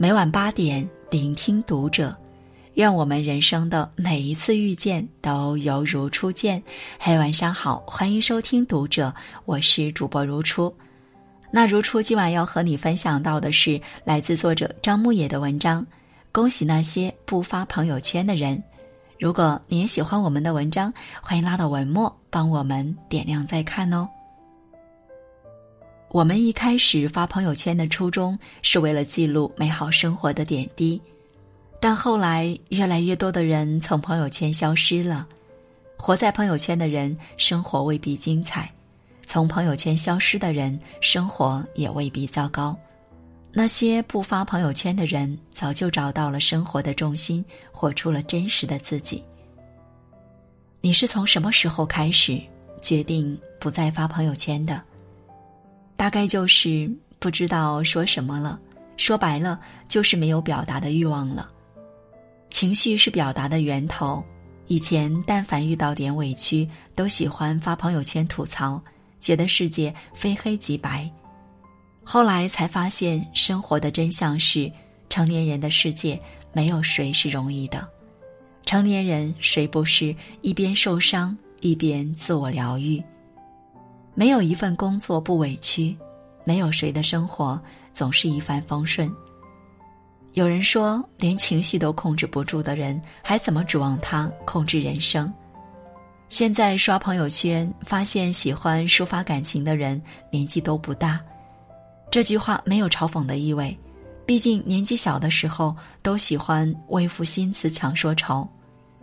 每晚八点，聆听读者。愿我们人生的每一次遇见都犹如初见。嘿，晚上好，欢迎收听读者，我是主播如初。那如初今晚要和你分享到的是来自作者张牧野的文章。恭喜那些不发朋友圈的人。如果你也喜欢我们的文章，欢迎拉到文末帮我们点亮再看哦。我们一开始发朋友圈的初衷是为了记录美好生活的点滴，但后来越来越多的人从朋友圈消失了。活在朋友圈的人生活未必精彩，从朋友圈消失的人生活也未必糟糕。那些不发朋友圈的人，早就找到了生活的重心，活出了真实的自己。你是从什么时候开始决定不再发朋友圈的？大概就是不知道说什么了，说白了就是没有表达的欲望了。情绪是表达的源头，以前但凡遇到点委屈，都喜欢发朋友圈吐槽，觉得世界非黑即白。后来才发现，生活的真相是，成年人的世界没有谁是容易的。成年人谁不是一边受伤一边自我疗愈？没有一份工作不委屈，没有谁的生活总是一帆风顺。有人说，连情绪都控制不住的人，还怎么指望他控制人生？现在刷朋友圈，发现喜欢抒发感情的人年纪都不大。这句话没有嘲讽的意味，毕竟年纪小的时候都喜欢为赋新词强说愁，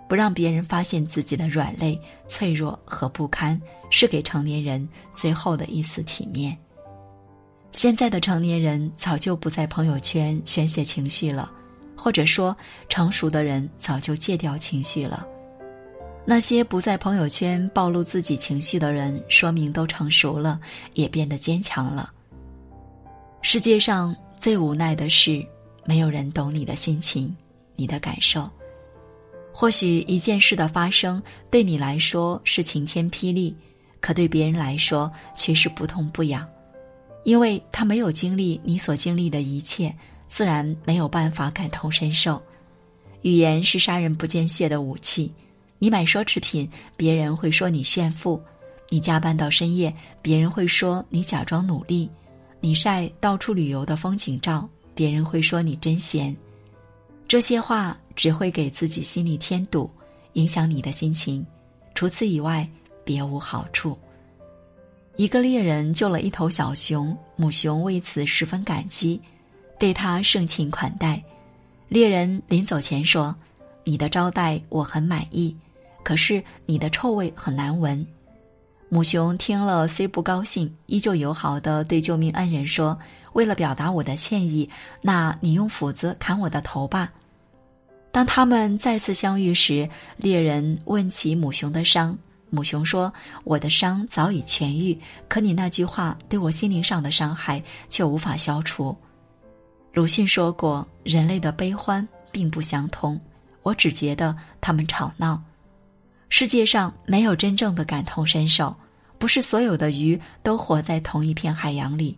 不让别人发现自己的软肋、脆弱和不堪，是给成年人最后的一丝体面。现在的成年人早就不在朋友圈宣泄情绪了，或者说成熟的人早就戒掉情绪了。那些不在朋友圈暴露自己情绪的人，说明都成熟了，也变得坚强了。世界上最无奈的是，没有人懂你的心情，你的感受。或许一件事的发生对你来说是晴天霹雳，可对别人来说却是不痛不痒，因为他没有经历你所经历的一切，自然没有办法感同身受。语言是杀人不见血的武器，你买奢侈品，别人会说你炫富；你加班到深夜，别人会说你假装努力。你晒到处旅游的风景照，别人会说你真闲。这些话只会给自己心里添堵，影响你的心情。除此以外，别无好处。一个猎人救了一头小熊，母熊为此十分感激，对他盛情款待。猎人临走前说：“你的招待我很满意，可是你的臭味很难闻。”母熊听了虽不高兴，依旧友好的对救命恩人说：“为了表达我的歉意，那你用斧子砍我的头吧。”当他们再次相遇时，猎人问起母熊的伤，母熊说：“我的伤早已痊愈，可你那句话对我心灵上的伤害却无法消除。”鲁迅说过：“人类的悲欢并不相通，我只觉得他们吵闹。世界上没有真正的感同身受。”不是所有的鱼都活在同一片海洋里，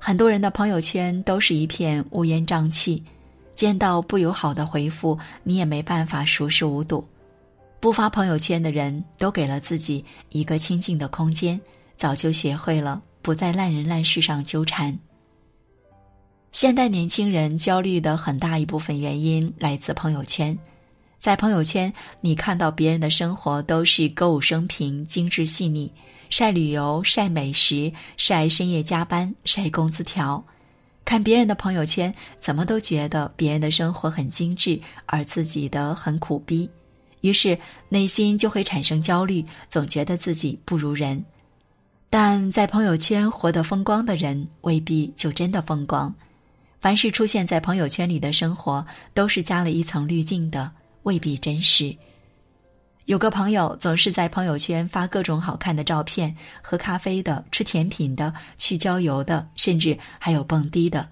很多人的朋友圈都是一片乌烟瘴气，见到不友好的回复，你也没办法熟视无睹。不发朋友圈的人都给了自己一个清静的空间，早就学会了不在烂人烂事上纠缠。现代年轻人焦虑的很大一部分原因来自朋友圈。在朋友圈，你看到别人的生活都是歌舞升平、精致细腻，晒旅游、晒美食、晒深夜加班、晒工资条。看别人的朋友圈，怎么都觉得别人的生活很精致，而自己的很苦逼，于是内心就会产生焦虑，总觉得自己不如人。但在朋友圈活得风光的人，未必就真的风光。凡是出现在朋友圈里的生活，都是加了一层滤镜的。未必真实。有个朋友总是在朋友圈发各种好看的照片，喝咖啡的、吃甜品的、去郊游的，甚至还有蹦迪的。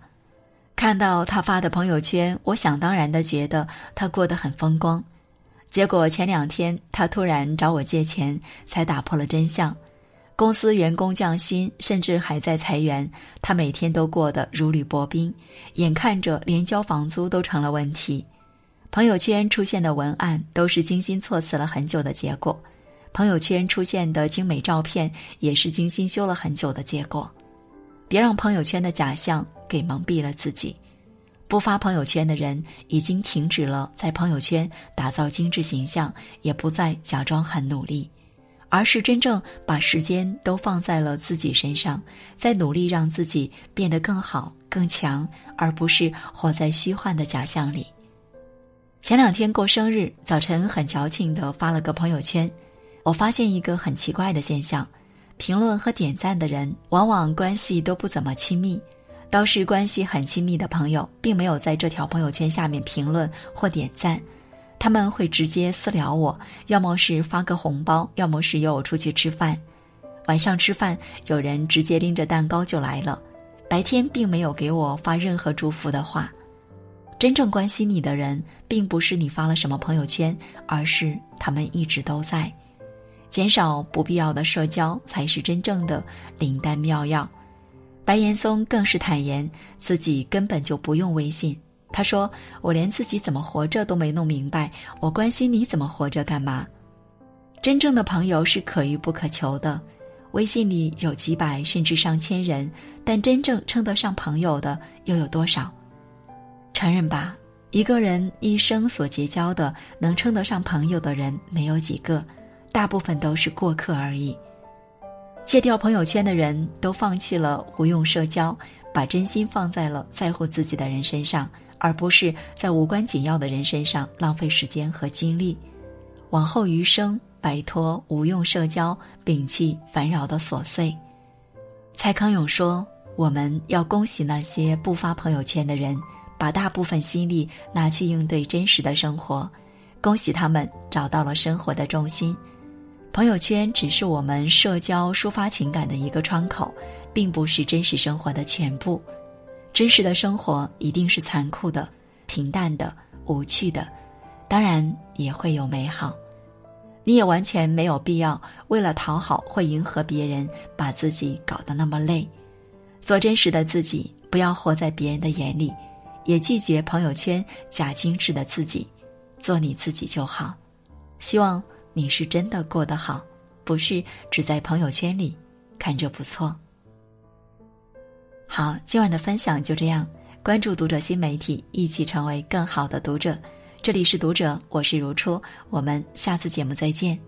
看到他发的朋友圈，我想当然的觉得他过得很风光。结果前两天他突然找我借钱，才打破了真相。公司员工降薪，甚至还在裁员，他每天都过得如履薄冰，眼看着连交房租都成了问题。朋友圈出现的文案都是精心措辞了很久的结果，朋友圈出现的精美照片也是精心修了很久的结果。别让朋友圈的假象给蒙蔽了自己。不发朋友圈的人已经停止了在朋友圈打造精致形象，也不再假装很努力。而是真正把时间都放在了自己身上，在努力让自己变得更好、更强，而不是活在虚幻的假象里。前两天过生日，早晨很矫情的发了个朋友圈，我发现一个很奇怪的现象：评论和点赞的人往往关系都不怎么亲密，倒是关系很亲密的朋友，并没有在这条朋友圈下面评论或点赞。他们会直接私聊我，要么是发个红包，要么是约我出去吃饭。晚上吃饭，有人直接拎着蛋糕就来了。白天并没有给我发任何祝福的话。真正关心你的人，并不是你发了什么朋友圈，而是他们一直都在。减少不必要的社交，才是真正的灵丹妙药。白岩松更是坦言，自己根本就不用微信。他说：“我连自己怎么活着都没弄明白，我关心你怎么活着干嘛？真正的朋友是可遇不可求的，微信里有几百甚至上千人，但真正称得上朋友的又有多少？承认吧，一个人一生所结交的能称得上朋友的人没有几个，大部分都是过客而已。戒掉朋友圈的人都放弃了无用社交，把真心放在了在乎自己的人身上。”而不是在无关紧要的人身上浪费时间和精力，往后余生摆脱无用社交，摒弃烦扰的琐碎。蔡康永说：“我们要恭喜那些不发朋友圈的人，把大部分心力拿去应对真实的生活，恭喜他们找到了生活的重心。朋友圈只是我们社交抒发情感的一个窗口，并不是真实生活的全部。”真实的生活一定是残酷的、平淡的、无趣的，当然也会有美好。你也完全没有必要为了讨好或迎合别人，把自己搞得那么累。做真实的自己，不要活在别人的眼里，也拒绝朋友圈假精致的自己，做你自己就好。希望你是真的过得好，不是只在朋友圈里看着不错。好，今晚的分享就这样。关注读者新媒体，一起成为更好的读者。这里是读者，我是如初，我们下次节目再见。